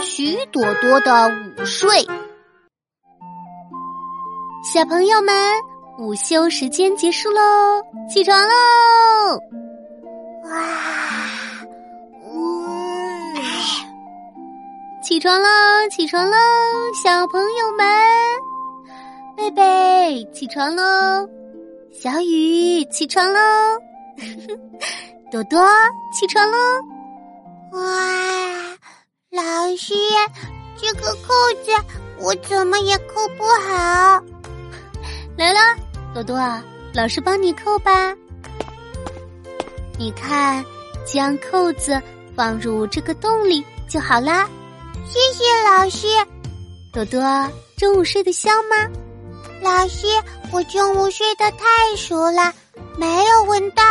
许朵朵的午睡。小朋友们，午休时间结束喽，起床喽！哇，呜，起床喽，起床喽，小朋友们，贝贝，起床喽，小雨，起床喽，朵朵，起床喽！哇，老师，这个扣子我怎么也扣不好。来了，朵朵，老师帮你扣吧。你看，将扣子放入这个洞里就好啦。谢谢老师。朵朵，中午睡得香吗？老师，我中午睡得太熟了，没有闻到。